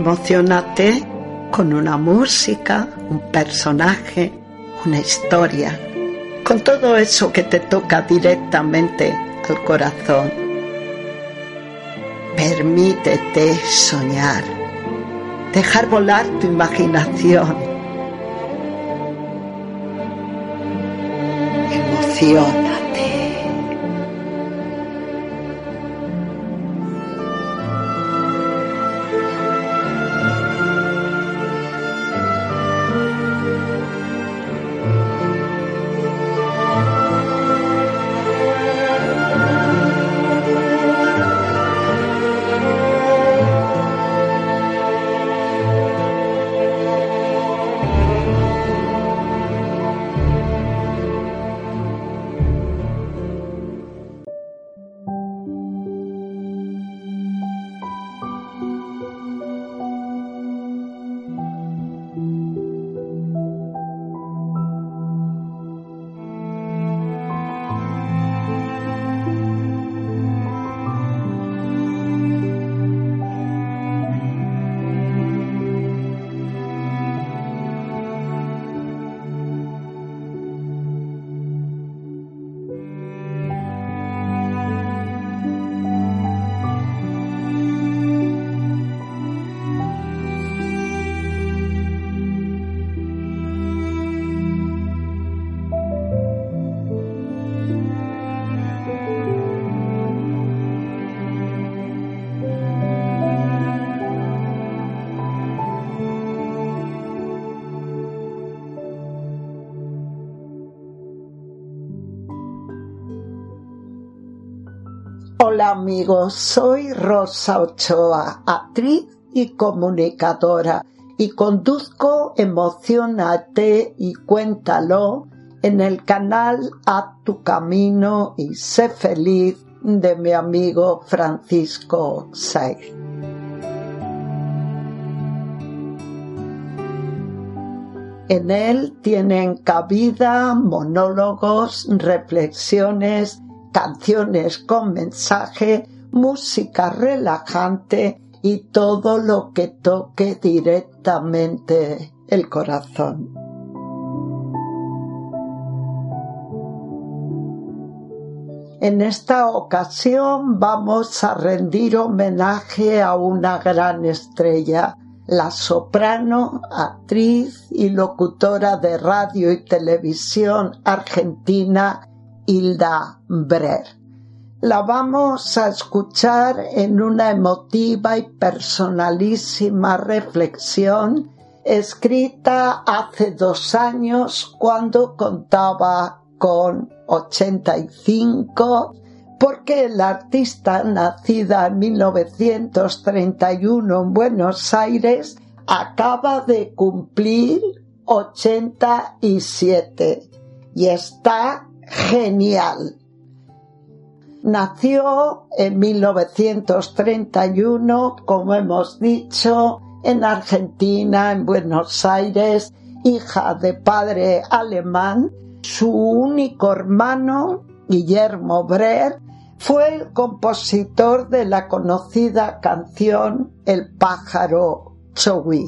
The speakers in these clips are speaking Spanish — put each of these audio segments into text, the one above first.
Emocionate con una música, un personaje, una historia, con todo eso que te toca directamente al corazón. Permítete soñar, dejar volar tu imaginación. Emociona. Hola amigos, soy Rosa Ochoa, actriz y comunicadora y conduzco Emocionate y Cuéntalo en el canal A tu camino y sé feliz de mi amigo Francisco Saiz. En él tienen cabida monólogos, reflexiones canciones con mensaje, música relajante y todo lo que toque directamente el corazón. En esta ocasión vamos a rendir homenaje a una gran estrella, la soprano, actriz y locutora de radio y televisión argentina Hilda Brer. La vamos a escuchar en una emotiva y personalísima reflexión escrita hace dos años cuando contaba con 85 porque la artista nacida en 1931 en Buenos Aires acaba de cumplir 87 y está genial. Nació en 1931, como hemos dicho, en Argentina, en Buenos Aires, hija de padre alemán. Su único hermano, Guillermo Brer, fue el compositor de la conocida canción El pájaro Chowi.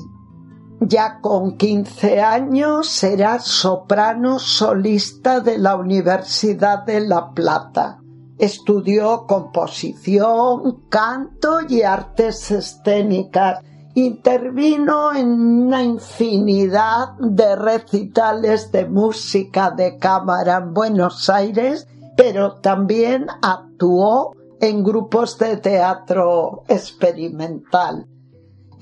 Ya con 15 años será soprano solista de la Universidad de La Plata. Estudió composición, canto y artes escénicas. Intervino en una infinidad de recitales de música de cámara en Buenos Aires, pero también actuó en grupos de teatro experimental.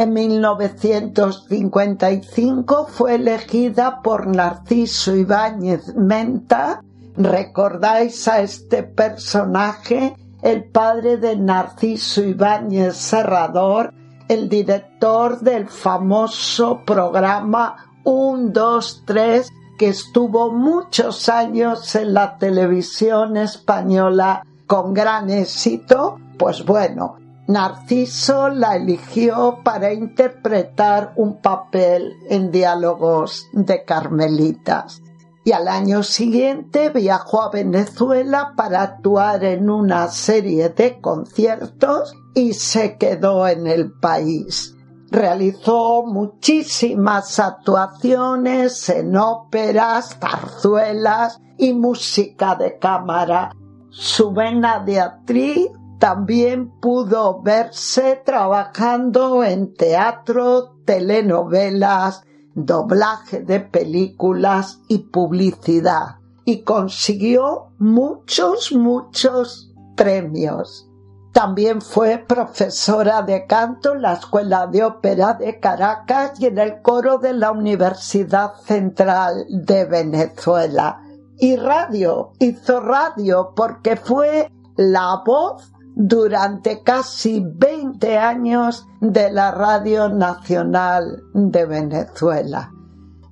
En 1955 fue elegida por Narciso Ibáñez Menta. ¿Recordáis a este personaje? El padre de Narciso Ibáñez Serrador, el director del famoso programa 1, 2, 3, que estuvo muchos años en la televisión española con gran éxito. Pues bueno, Narciso la eligió para interpretar un papel en diálogos de Carmelitas y al año siguiente viajó a Venezuela para actuar en una serie de conciertos y se quedó en el país. Realizó muchísimas actuaciones en óperas, zarzuelas y música de cámara. Su vena de actriz también pudo verse trabajando en teatro, telenovelas, doblaje de películas y publicidad y consiguió muchos, muchos premios. También fue profesora de canto en la Escuela de Ópera de Caracas y en el coro de la Universidad Central de Venezuela. Y radio, hizo radio porque fue la voz durante casi 20 años de la Radio Nacional de Venezuela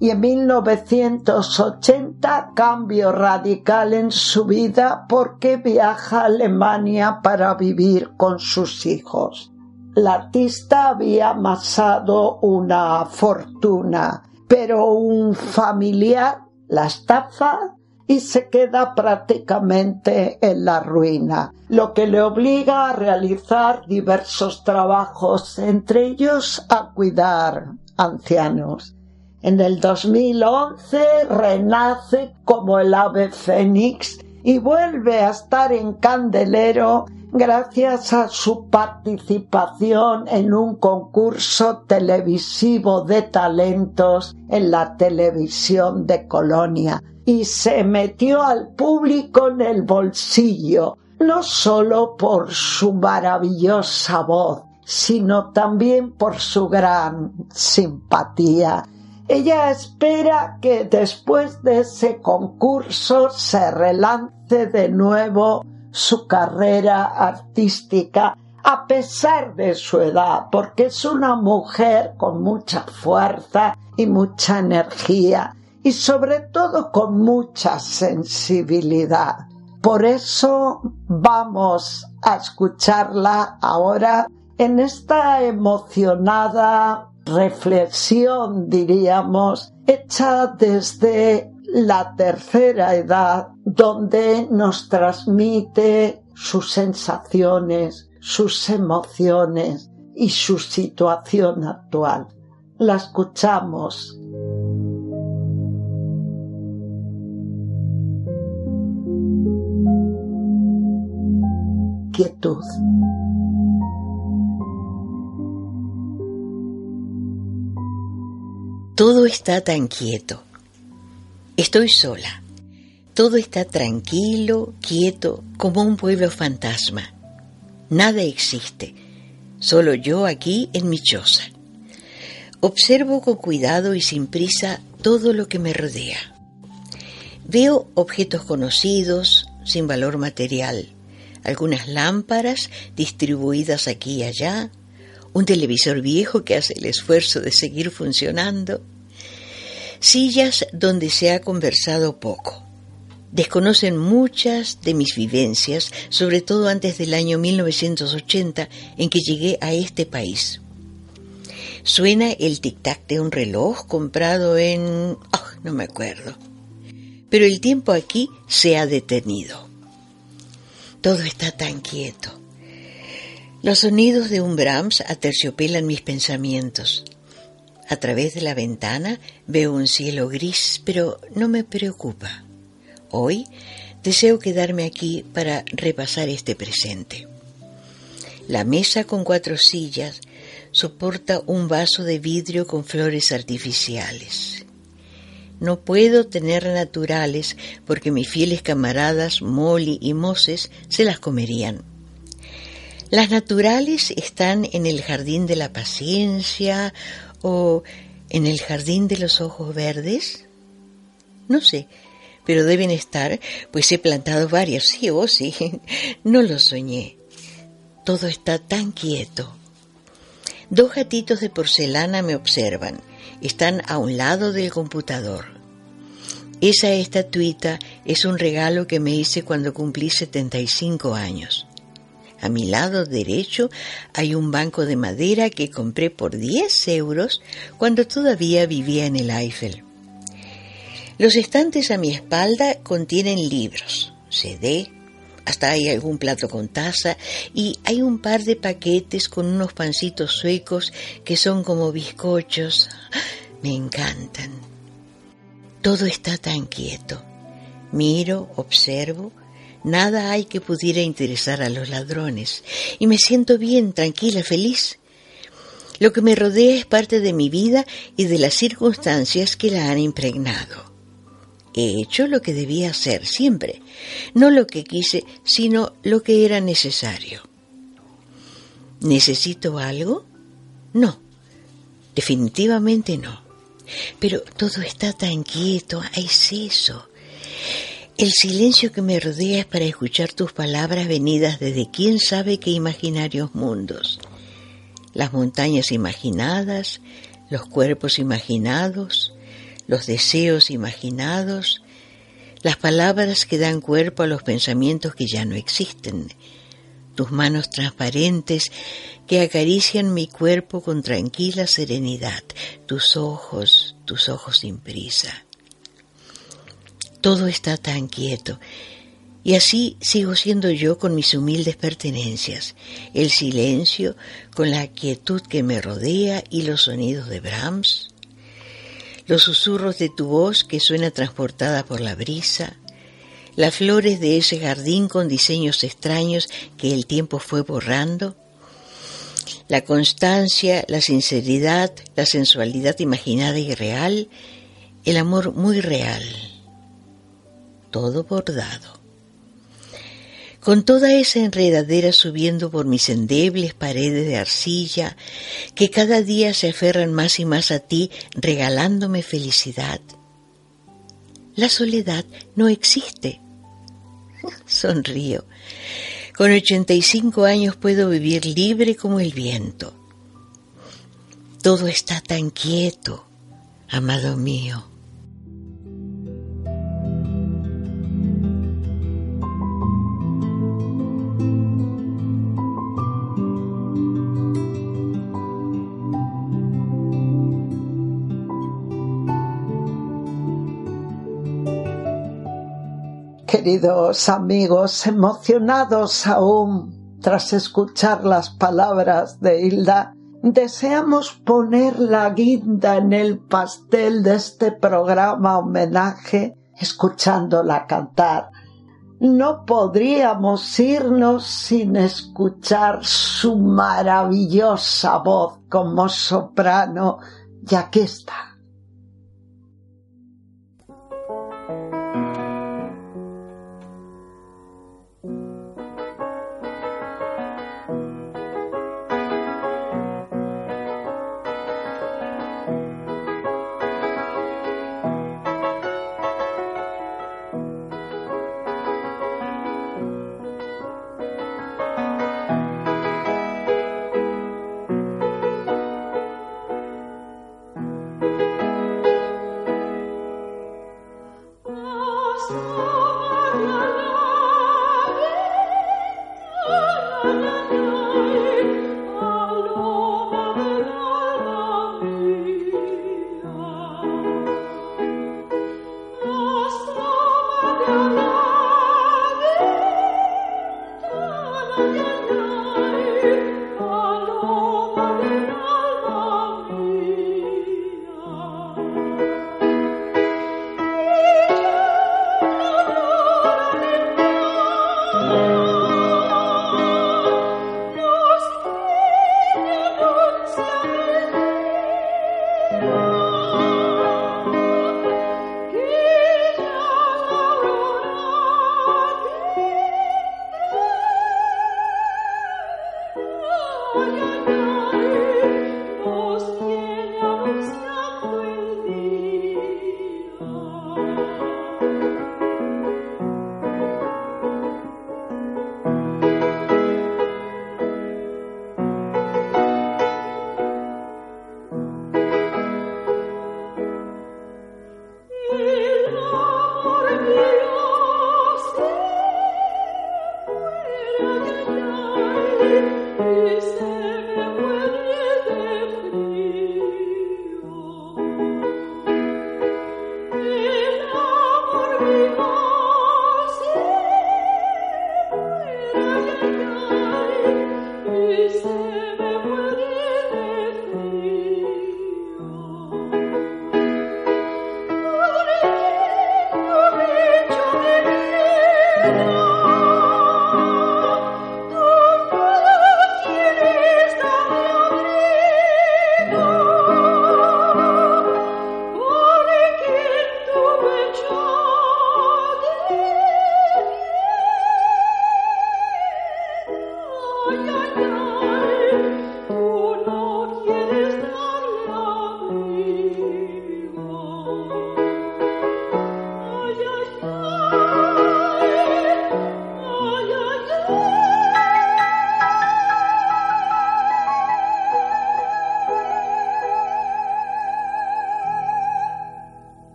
y en 1980 cambio radical en su vida porque viaja a Alemania para vivir con sus hijos. La artista había amasado una fortuna, pero un familiar la estafa y se queda prácticamente en la ruina, lo que le obliga a realizar diversos trabajos, entre ellos a cuidar ancianos. En el 2011 renace como el ave fénix y vuelve a estar en candelero gracias a su participación en un concurso televisivo de talentos en la televisión de Colonia y se metió al público en el bolsillo, no solo por su maravillosa voz, sino también por su gran simpatía. Ella espera que después de ese concurso se relance de nuevo su carrera artística a pesar de su edad, porque es una mujer con mucha fuerza y mucha energía y sobre todo con mucha sensibilidad. Por eso vamos a escucharla ahora en esta emocionada reflexión, diríamos, hecha desde la tercera edad, donde nos transmite sus sensaciones, sus emociones y su situación actual. La escuchamos. Quietud. Todo está tan quieto. Estoy sola. Todo está tranquilo, quieto, como un pueblo fantasma. Nada existe, solo yo aquí en mi choza. Observo con cuidado y sin prisa todo lo que me rodea. Veo objetos conocidos, sin valor material, algunas lámparas distribuidas aquí y allá, un televisor viejo que hace el esfuerzo de seguir funcionando, sillas donde se ha conversado poco. Desconocen muchas de mis vivencias, sobre todo antes del año 1980 en que llegué a este país. Suena el tic-tac de un reloj comprado en... Oh, no me acuerdo. Pero el tiempo aquí se ha detenido. Todo está tan quieto. Los sonidos de un Brahms aterciopelan mis pensamientos. A través de la ventana veo un cielo gris, pero no me preocupa. Hoy deseo quedarme aquí para repasar este presente. La mesa con cuatro sillas soporta un vaso de vidrio con flores artificiales. No puedo tener naturales porque mis fieles camaradas Molly y Moses se las comerían. Las naturales están en el jardín de la paciencia o en el jardín de los ojos verdes. No sé, pero deben estar, pues he plantado varios, sí o sí, no lo soñé. Todo está tan quieto. Dos gatitos de porcelana me observan. Están a un lado del computador. Esa estatuita es un regalo que me hice cuando cumplí 75 años. A mi lado derecho hay un banco de madera que compré por 10 euros cuando todavía vivía en el Eiffel. Los estantes a mi espalda contienen libros, CD, hasta hay algún plato con taza y hay un par de paquetes con unos pancitos suecos que son como bizcochos. Me encantan. Todo está tan quieto. Miro, observo, nada hay que pudiera interesar a los ladrones y me siento bien, tranquila, feliz. Lo que me rodea es parte de mi vida y de las circunstancias que la han impregnado. He hecho lo que debía hacer siempre, no lo que quise, sino lo que era necesario. ¿Necesito algo? No, definitivamente no. Pero todo está tan quieto, es eso. El silencio que me rodea es para escuchar tus palabras venidas desde quién sabe qué imaginarios mundos las montañas imaginadas, los cuerpos imaginados, los deseos imaginados, las palabras que dan cuerpo a los pensamientos que ya no existen, tus manos transparentes que acarician mi cuerpo con tranquila serenidad, tus ojos, tus ojos sin prisa. Todo está tan quieto. Y así sigo siendo yo con mis humildes pertenencias, el silencio con la quietud que me rodea y los sonidos de Brahms, los susurros de tu voz que suena transportada por la brisa, las flores de ese jardín con diseños extraños que el tiempo fue borrando, la constancia, la sinceridad, la sensualidad imaginada y real, el amor muy real, todo bordado con toda esa enredadera subiendo por mis endebles paredes de arcilla, que cada día se aferran más y más a ti, regalándome felicidad. La soledad no existe. Sonrío. Con 85 años puedo vivir libre como el viento. Todo está tan quieto, amado mío. Queridos amigos, emocionados aún tras escuchar las palabras de Hilda, deseamos poner la guinda en el pastel de este programa homenaje escuchándola cantar. No podríamos irnos sin escuchar su maravillosa voz como soprano, y aquí está.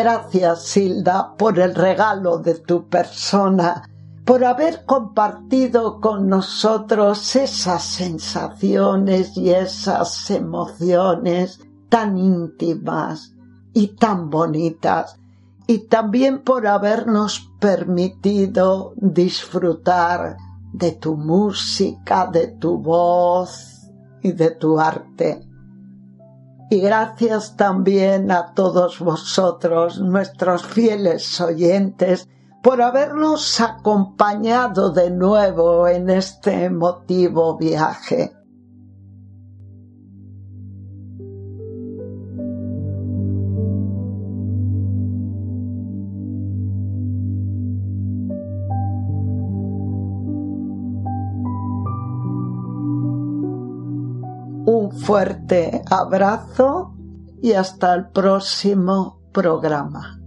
Gracias, Silda, por el regalo de tu persona, por haber compartido con nosotros esas sensaciones y esas emociones tan íntimas y tan bonitas, y también por habernos permitido disfrutar de tu música, de tu voz y de tu arte. Y gracias también a todos vosotros, nuestros fieles oyentes, por habernos acompañado de nuevo en este emotivo viaje. Un fuerte abrazo y hasta el próximo programa.